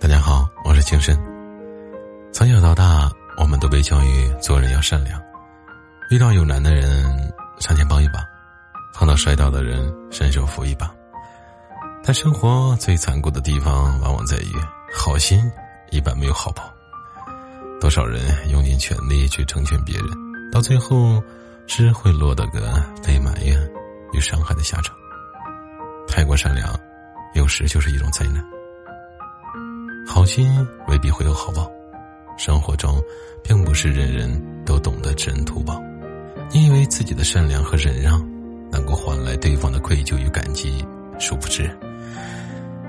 大家好，我是青深。从小到大，我们都被教育做人要善良，遇到有难的人上前帮一把，碰到摔倒的人伸手扶一把。但生活最残酷的地方，往往在于好心一般没有好报。多少人用尽全力去成全别人，到最后只会落得个被埋怨与伤害的下场。太过善良，有时就是一种灾难。好心未必会有好报，生活中并不是人人都懂得知恩图报。你以为自己的善良和忍让能够换来对方的愧疚与感激，殊不知，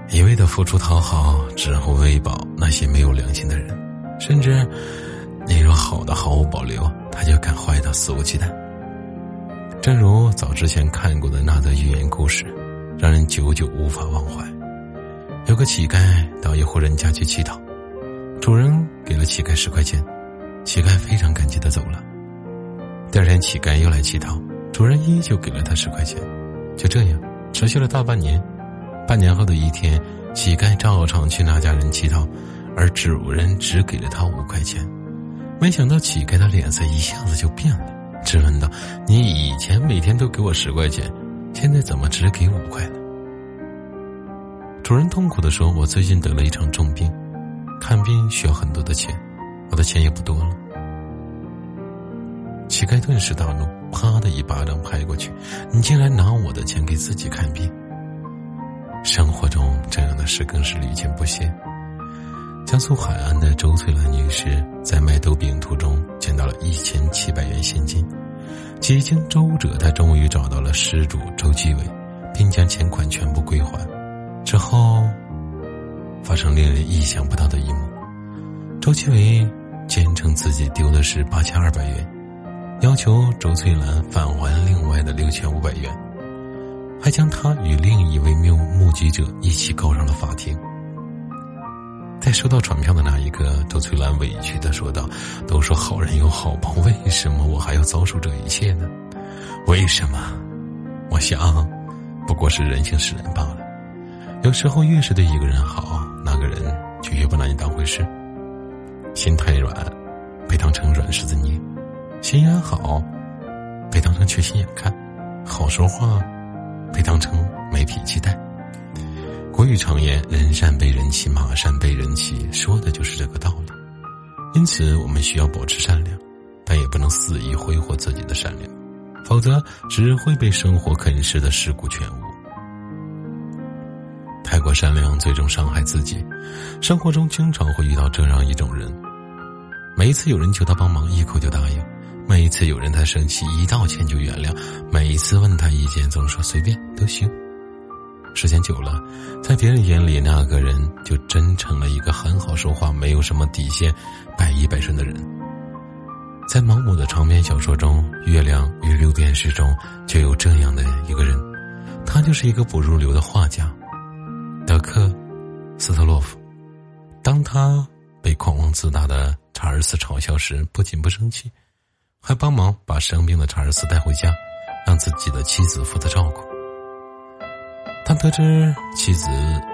一味的付出讨好只会喂饱那些没有良心的人。甚至，你若好的毫无保留，他就敢坏的肆无忌惮。正如早之前看过的那则寓言故事，让人久久无法忘怀。有个乞丐到一户人家去乞讨，主人给了乞丐十块钱，乞丐非常感激的走了。第二天乞丐又来乞讨，主人依旧给了他十块钱，就这样持续了大半年。半年后的一天，乞丐照常去那家人乞讨，而主人只给了他五块钱。没想到乞丐的脸色一下子就变了，质问道：“你以前每天都给我十块钱，现在怎么只给五块了？”主人痛苦的说：“我最近得了一场重病，看病需要很多的钱，我的钱也不多了。”乞丐顿时大怒，啪的一巴掌拍过去：“你竟然拿我的钱给自己看病！”生活中这样的事更是屡见不鲜。江苏海安的周翠兰女士在卖豆饼途中捡到了一千七百元现金，几经周折，她终于找到了失主周继伟，并将钱款全部归还。之后，发生令人意想不到的一幕：周继伟坚称自己丢的是八千二百元，要求周翠兰返还另外的六千五百元，还将他与另一位目目击者一起告上了法庭。在收到传票的那一刻，周翠兰委屈的说道：“都说好人有好报，为什么我还要遭受这一切呢？为什么？我想，不过是人性使然罢了。”有时候越是对一个人好，那个人就越不拿你当回事。心太软，被当成软柿子捏；心眼好，被当成缺心眼看；好说话，被当成没脾气待。古语常言：“人善被人欺，马善被人骑”，说的就是这个道理。因此，我们需要保持善良，但也不能肆意挥霍自己的善良，否则只会被生活啃食的尸骨全无。太过善良，最终伤害自己。生活中经常会遇到这样一种人：每一次有人求他帮忙，一口就答应；每一次有人他生气，一道歉就原谅；每一次问他意见，总说随便都行。时间久了，在别人眼里，那个人就真成了一个很好说话、没有什么底线、百依百顺的人。在毛姆的长篇小说中，《月亮与六便士》中就有这样的一个人，他就是一个不入流的画家。德克·斯特洛夫，当他被狂妄自大的查尔斯嘲笑时，不仅不生气，还帮忙把生病的查尔斯带回家，让自己的妻子负责照顾。当得知妻子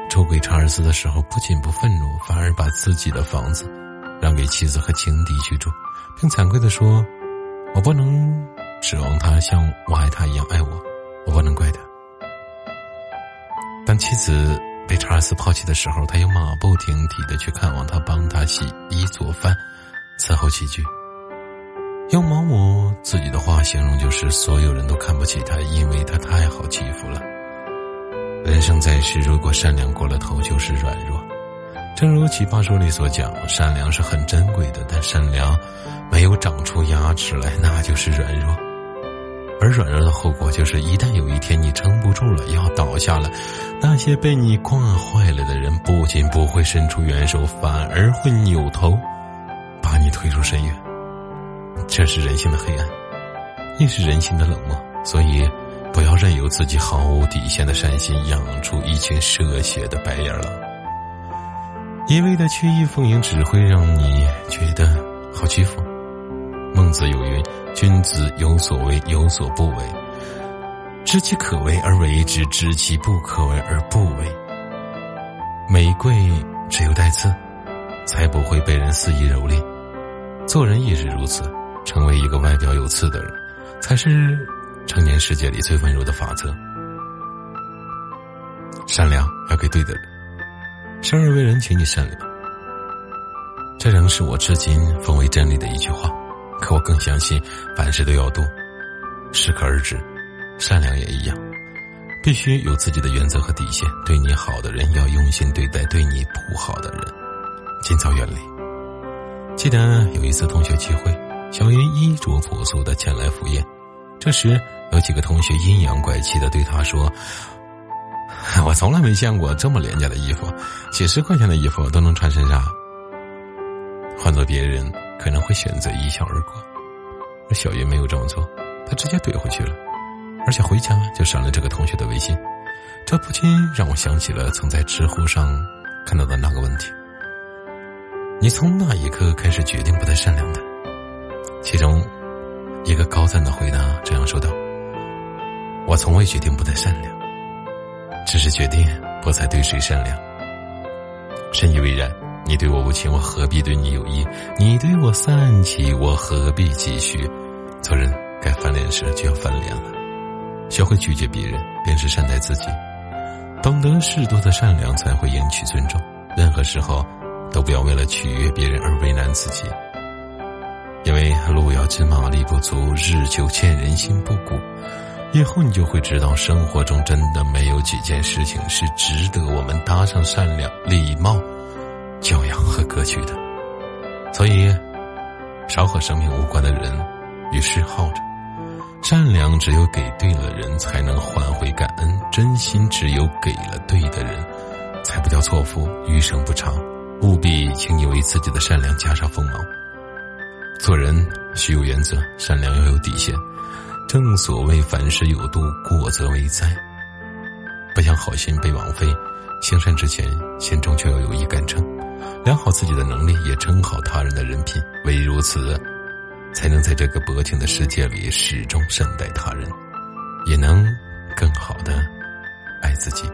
出轨查尔斯的时候，不仅不愤怒，反而把自己的房子让给妻子和情敌去住，并惭愧的说：“我不能指望他像我爱他一样爱我，我不能怪他。”当妻子。被查尔斯抛弃的时候，他又马不停蹄的去看望他，帮他洗衣做饭，伺候起居。用毛姆自己的话形容，就是所有人都看不起他，因为他太好欺负了。人生在世，如果善良过了头，就是软弱。正如《奇葩说》里所讲，善良是很珍贵的，但善良没有长出牙齿来，那就是软弱。而软弱的后果就是，一旦有一天你成住了，要倒下了，那些被你惯坏了的人，不仅不会伸出援手，反而会扭头把你推出深渊。这是人性的黑暗，亦是人性的冷漠。所以，不要任由自己毫无底线的善心养出一群嗜血的白眼狼。一味的曲意奉迎，只会让你觉得好欺负。孟子有云。君子有所为，有所不为。知其可为而为之，知其不可为而不为。玫瑰只有带刺，才不会被人肆意蹂躏。做人亦是如此，成为一个外表有刺的人，才是成年世界里最温柔的法则。善良要给对的人，生而为人，请你善良。这仍是我至今奉为真理的一句话。可我更相信，凡事都要度，适可而止。善良也一样，必须有自己的原则和底线。对你好的人要用心对待，对你不好的人，尽早远离。记得有一次同学聚会，小云衣着朴素的前来赴宴。这时，有几个同学阴阳怪气的对他说：“ 我从来没见过这么廉价的衣服，几十块钱的衣服都能穿身上。”换做别人，可能会选择一笑而过，而小云没有这么做，他直接怼回去了，而且回家就删了这个同学的微信。这不禁让我想起了曾在知乎上看到的那个问题：你从那一刻开始决定不再善良的？其中一个高赞的回答这样说道：“我从未决定不再善良，只是决定不再对谁善良。”深以为然。你对我无情，我何必对你有意？你对我散起，我何必继续？做人该翻脸时就要翻脸了，学会拒绝别人，便是善待自己。懂得适度的善良，才会赢取尊重。任何时候，都不要为了取悦别人而为难自己。因为路遥知马力不足，日久见人心不古。以后你就会知道，生活中真的没有几件事情是值得我们搭上善良、礼貌。教养和格局的，所以少和生命无关的人与事耗着。善良只有给对了人，才能换回感恩；真心只有给了对的人，才不叫错付，余生不长。务必，请你为自己的善良加上锋芒。做人需有原则，善良要有底线。正所谓凡事有度，过则为灾。不想好心被枉费，行善之前，心中就要有一杆秤。量好自己的能力，也称好他人的人品，唯如此，才能在这个薄情的世界里始终善待他人，也能更好的爱自己。